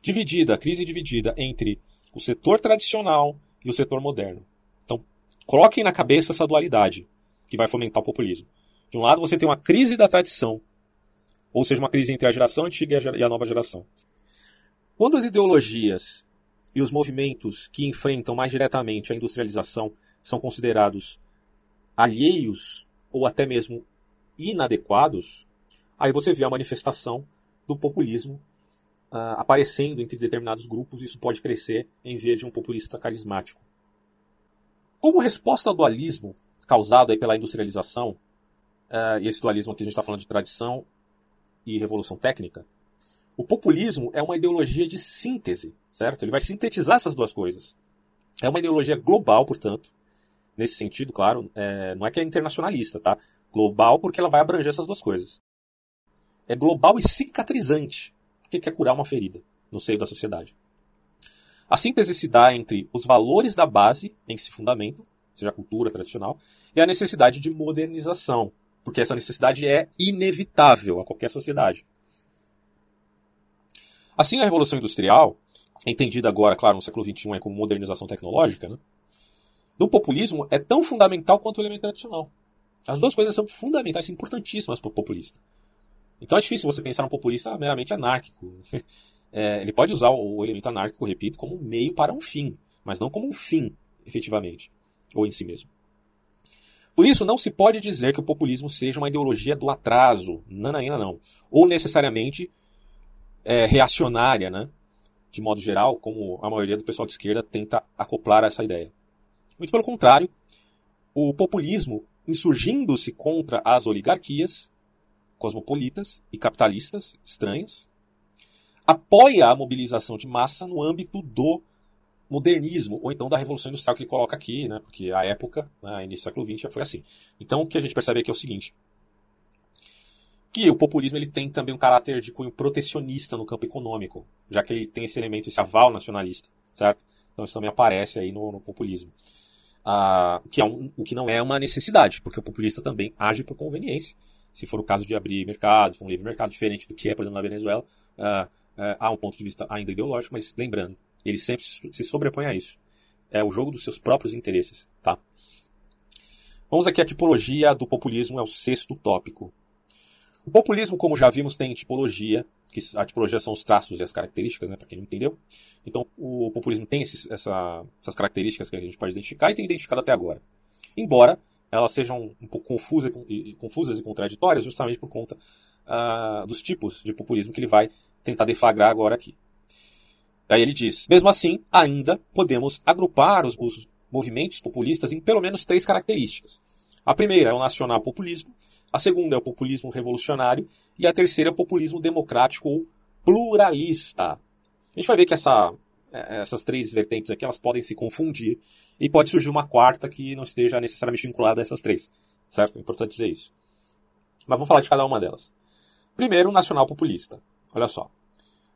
Dividida, a crise dividida entre o setor tradicional e o setor moderno. Então, coloquem na cabeça essa dualidade que vai fomentar o populismo. De um lado, você tem uma crise da tradição, ou seja, uma crise entre a geração antiga e a nova geração. Quando as ideologias e os movimentos que enfrentam mais diretamente a industrialização são considerados alheios ou até mesmo inadequados, aí você vê a manifestação do populismo uh, aparecendo entre determinados grupos, isso pode crescer em vez de um populista carismático. Como resposta ao dualismo causado aí pela industrialização, uh, e esse dualismo aqui a gente está falando de tradição e revolução técnica, o populismo é uma ideologia de síntese, certo? Ele vai sintetizar essas duas coisas. É uma ideologia global, portanto, nesse sentido, claro, é, não é que é internacionalista, tá? Global porque ela vai abranger essas duas coisas. É global e cicatrizante, porque quer curar uma ferida no seio da sociedade. A síntese se dá entre os valores da base em que se fundamentam, seja a cultura tradicional, e a necessidade de modernização, porque essa necessidade é inevitável a qualquer sociedade. Assim, a Revolução Industrial, entendida agora, claro, no século XXI, é como modernização tecnológica, né? no populismo é tão fundamental quanto o elemento tradicional. As duas coisas são fundamentais, importantíssimas para o populista. Então é difícil você pensar um populista meramente anárquico. É, ele pode usar o elemento anárquico, repito, como um meio para um fim, mas não como um fim, efetivamente, ou em si mesmo. Por isso, não se pode dizer que o populismo seja uma ideologia do atraso, nananina não, ou necessariamente é, reacionária, né? de modo geral, como a maioria do pessoal de esquerda tenta acoplar essa ideia. Muito pelo contrário, o populismo, insurgindo-se contra as oligarquias cosmopolitas e capitalistas estranhas, apoia a mobilização de massa no âmbito do modernismo, ou então da Revolução Industrial que ele coloca aqui, né, porque a época, né, início do século XX, já foi assim. Então o que a gente percebe aqui é o seguinte, que o populismo ele tem também um caráter de cunho protecionista no campo econômico, já que ele tem esse elemento, esse aval nacionalista, certo? Então isso também aparece aí no, no populismo. Ah, que é um, o que não é uma necessidade, porque o populista também age por conveniência. Se for o caso de abrir mercado, for um livre mercado diferente do que é, por exemplo, na Venezuela, ah, ah, há um ponto de vista ainda ideológico, mas lembrando, ele sempre se sobrepõe a isso. É o jogo dos seus próprios interesses, tá? Vamos aqui à tipologia do populismo, é o sexto tópico. O populismo, como já vimos, tem tipologia, que a tipologia são os traços e as características, né, para quem não entendeu. Então, o populismo tem esses, essa, essas características que a gente pode identificar e tem identificado até agora. Embora elas sejam um pouco confusas e, confusas e contraditórias, justamente por conta uh, dos tipos de populismo que ele vai tentar deflagrar agora aqui. Aí ele diz: mesmo assim, ainda podemos agrupar os, os movimentos populistas em pelo menos três características. A primeira é o nacional populismo, a segunda é o populismo revolucionário e a terceira é o populismo democrático ou pluralista. A gente vai ver que essa, essas três vertentes aqui elas podem se confundir e pode surgir uma quarta que não esteja necessariamente vinculada a essas três. Certo? É importante dizer isso. Mas vou falar de cada uma delas. Primeiro, o nacional populista. Olha só.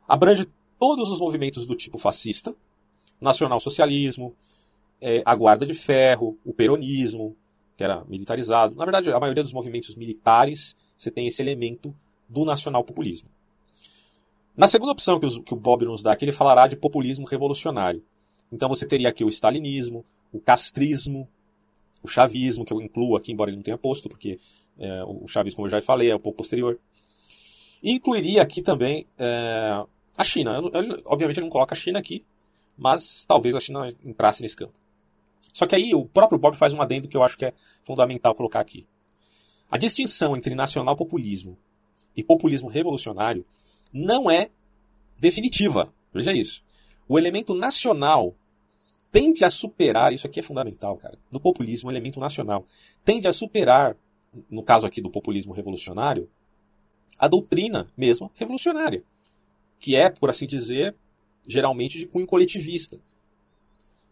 Abrange todos os movimentos do tipo fascista, nacional socialismo, é, a guarda de ferro, o peronismo, que era militarizado. Na verdade, a maioria dos movimentos militares, você tem esse elemento do nacional populismo. Na segunda opção que, o Bob nos dá aqui, ele falará de populismo revolucionário. Então você teria aqui o stalinismo, o castrismo, o chavismo, que eu incluo aqui, embora ele não tenha posto, porque é, o chavismo, como eu já falei, é um pouco posterior. E incluiria aqui também é, a China. Eu, eu, obviamente ele não coloca a China aqui, mas talvez a China entrasse nesse campo. Só que aí o próprio Bob faz um adendo que eu acho que é fundamental colocar aqui. A distinção entre nacional-populismo e populismo revolucionário não é definitiva. Veja isso. O elemento nacional tende a superar, isso aqui é fundamental, cara, no populismo, o elemento nacional tende a superar, no caso aqui do populismo revolucionário, a doutrina mesmo revolucionária, que é, por assim dizer, geralmente de cunho coletivista.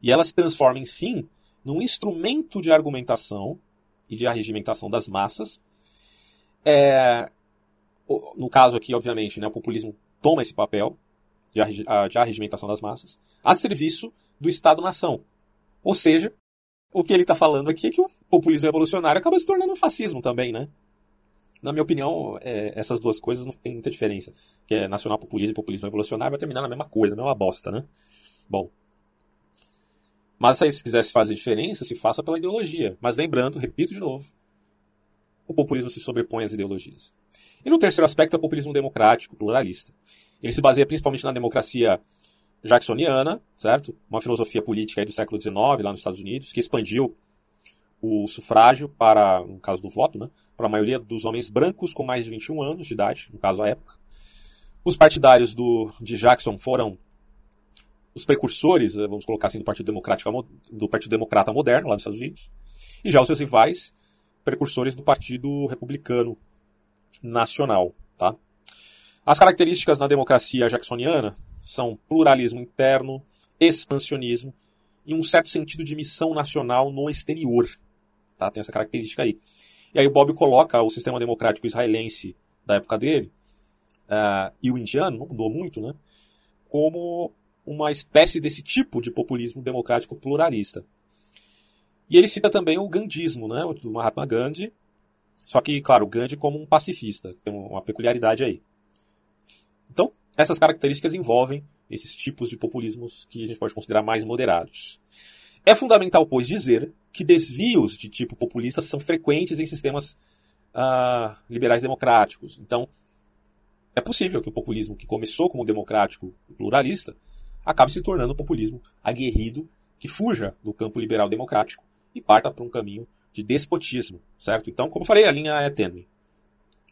E ela se transforma, enfim, num instrumento de argumentação e de arregimentação das massas. É, no caso aqui, obviamente, né, o populismo toma esse papel de, de arregimentação das massas a serviço do Estado-nação. Ou seja, o que ele está falando aqui é que o populismo revolucionário acaba se tornando um fascismo também, né? Na minha opinião, é, essas duas coisas não tem muita diferença. Que é nacional populismo e populismo revolucionário vai terminar na mesma coisa, na mesma bosta, né? Bom. Mas se quisesse fazer diferença, se faça pela ideologia. Mas lembrando, repito de novo, o populismo se sobrepõe às ideologias. E no terceiro aspecto é o populismo democrático, pluralista. Ele se baseia principalmente na democracia jacksoniana, certo? Uma filosofia política do século XIX, lá nos Estados Unidos, que expandiu o sufrágio para, no caso do voto, né, para a maioria dos homens brancos com mais de 21 anos de idade, no caso à época. Os partidários do, de Jackson foram os precursores, eh, vamos colocar assim, do Partido, Democrático, do Partido Democrata Moderno, lá nos Estados Unidos, e já os seus rivais, precursores do Partido Republicano Nacional. Tá? As características na democracia jacksoniana são pluralismo interno, expansionismo e um certo sentido de missão nacional no exterior. Tá? Tem essa característica aí. E aí o Bob coloca o sistema democrático israelense da época dele, uh, e o indiano, não mudou muito, né? como uma espécie desse tipo de populismo democrático pluralista. E ele cita também o gandhismo, né, o Mahatma Gandhi, só que, claro, o Gandhi como um pacifista, tem uma peculiaridade aí. Então, essas características envolvem esses tipos de populismos que a gente pode considerar mais moderados. É fundamental, pois, dizer que desvios de tipo populista são frequentes em sistemas uh, liberais democráticos. Então, é possível que o populismo que começou como democrático e pluralista acabe se tornando um populismo aguerrido que fuja do campo liberal democrático e parta para um caminho de despotismo, certo? Então, como eu falei, a linha é tênue.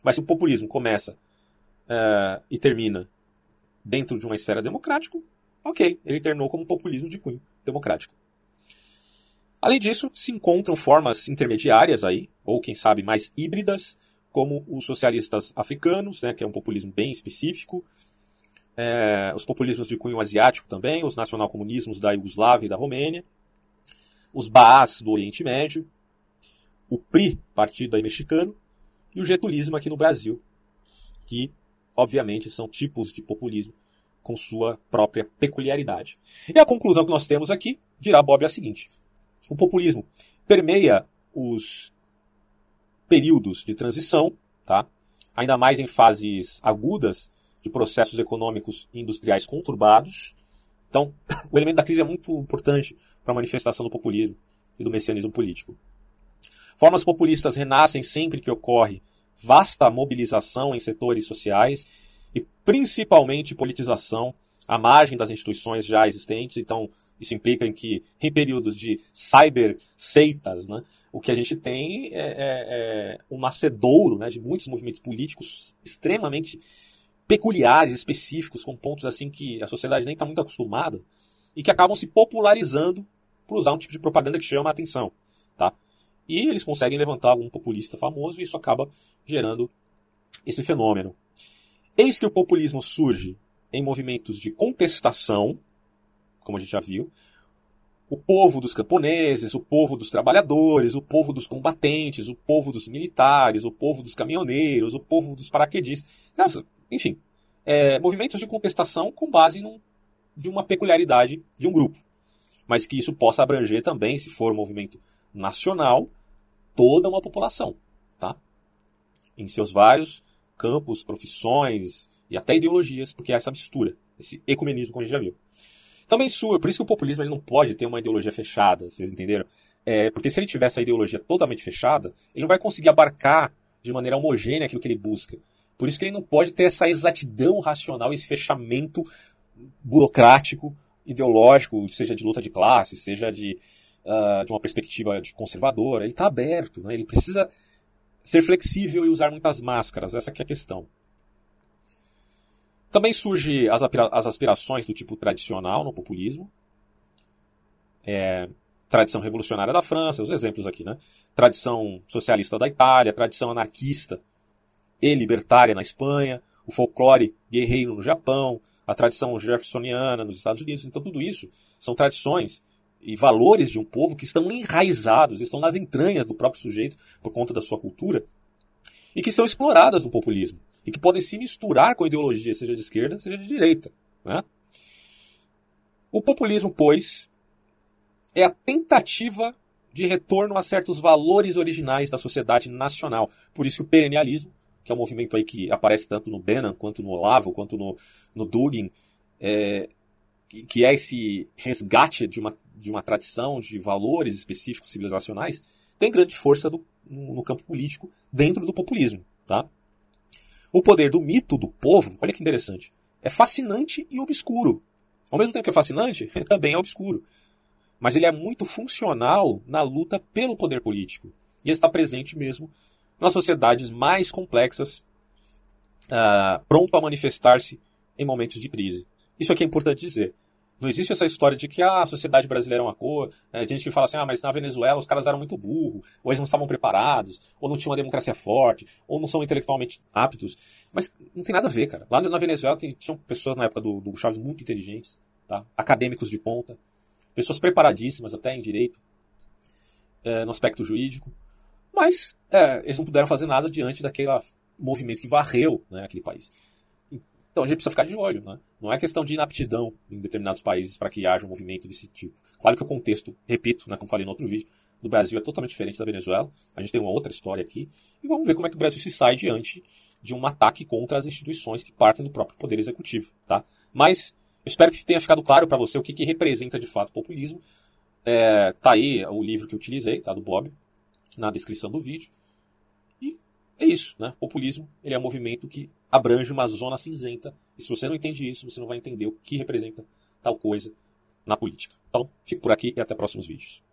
Mas se o populismo começa uh, e termina dentro de uma esfera democrática, ok, ele terminou como populismo de cunho democrático. Além disso, se encontram formas intermediárias aí, ou quem sabe mais híbridas, como os socialistas africanos, né, que é um populismo bem específico, é, os populismos de cunho asiático também, os nacional-comunismos da Iugoslávia e da Romênia, os Baás do Oriente Médio, o PRI, partido aí mexicano, e o getulismo aqui no Brasil, que obviamente, são tipos de populismo com sua própria peculiaridade. E a conclusão que nós temos aqui, dirá Bob, é a seguinte: o populismo permeia os períodos de transição, tá? ainda mais em fases agudas de processos econômicos e industriais conturbados. Então, o elemento da crise é muito importante para a manifestação do populismo e do messianismo político. Formas populistas renascem sempre que ocorre vasta mobilização em setores sociais e principalmente politização à margem das instituições já existentes. Então, isso implica em que, em períodos de cyber seitas, né, o que a gente tem é, é, é um nascedouro né, de muitos movimentos políticos extremamente peculiares, específicos, com pontos assim que a sociedade nem está muito acostumada e que acabam se popularizando por usar um tipo de propaganda que chama a atenção. Tá? E eles conseguem levantar algum populista famoso e isso acaba gerando esse fenômeno. Eis que o populismo surge em movimentos de contestação, como a gente já viu. O povo dos camponeses, o povo dos trabalhadores, o povo dos combatentes, o povo dos militares, o povo dos caminhoneiros, o povo dos paraquedistas. Enfim, é, movimentos de contestação com base num, de uma peculiaridade de um grupo. Mas que isso possa abranger também, se for um movimento nacional, toda uma população, tá? Em seus vários campos, profissões e até ideologias, porque é essa mistura, esse ecumenismo, como a gente já viu. Também sua, por isso que o populismo ele não pode ter uma ideologia fechada, vocês entenderam? É, porque se ele tiver essa ideologia totalmente fechada, ele não vai conseguir abarcar de maneira homogênea aquilo que ele busca. Por isso que ele não pode ter essa exatidão racional, esse fechamento burocrático, ideológico, seja de luta de classe, seja de uh, de uma perspectiva de conservadora, ele está aberto, né? ele precisa ser flexível e usar muitas máscaras, essa é a questão. Também surge as, as aspirações do tipo tradicional no populismo. É, tradição revolucionária da França, os exemplos aqui, né? Tradição socialista da Itália, tradição anarquista e libertária na Espanha, o folclore guerreiro no Japão, a tradição jeffersoniana nos Estados Unidos. Então, tudo isso são tradições e valores de um povo que estão enraizados, estão nas entranhas do próprio sujeito por conta da sua cultura e que são exploradas no populismo e que podem se misturar com ideologia, seja de esquerda, seja de direita. Né? O populismo, pois, é a tentativa de retorno a certos valores originais da sociedade nacional. Por isso que o perennialismo, que é um movimento aí que aparece tanto no Bannon, quanto no Olavo, quanto no, no Dugin, é, que é esse resgate de uma, de uma tradição, de valores específicos civilizacionais, tem grande força do, no, no campo político dentro do populismo. Tá? O poder do mito do povo, olha que interessante, é fascinante e obscuro. Ao mesmo tempo que é fascinante, também é obscuro. Mas ele é muito funcional na luta pelo poder político. E está presente mesmo nas sociedades mais complexas, uh, pronto a manifestar-se em momentos de crise. Isso aqui é importante dizer. Não existe essa história de que ah, a sociedade brasileira é uma cor. É, gente que fala assim, ah, mas na Venezuela os caras eram muito burros, ou eles não estavam preparados, ou não tinham uma democracia forte, ou não são intelectualmente aptos. Mas não tem nada a ver, cara. Lá na Venezuela tem, tinham pessoas na época do, do Chaves muito inteligentes, tá? acadêmicos de ponta, pessoas preparadíssimas até em direito, é, no aspecto jurídico. Mas é, eles não puderam fazer nada diante daquele movimento que varreu né, aquele país. Então a gente precisa ficar de olho. Né? Não é questão de inaptidão em determinados países para que haja um movimento desse tipo. Claro que o contexto, repito, né, como falei no outro vídeo, do Brasil é totalmente diferente da Venezuela. A gente tem uma outra história aqui. E vamos ver como é que o Brasil se sai diante de um ataque contra as instituições que partem do próprio poder executivo. Tá? Mas eu espero que tenha ficado claro para você o que, que representa de fato o populismo. É, tá aí o livro que eu utilizei, tá, do Bob, na descrição do vídeo. E é isso, né? Populismo, ele é um movimento que abrange uma zona cinzenta. E se você não entende isso, você não vai entender o que representa tal coisa na política. Então, fico por aqui e até próximos vídeos.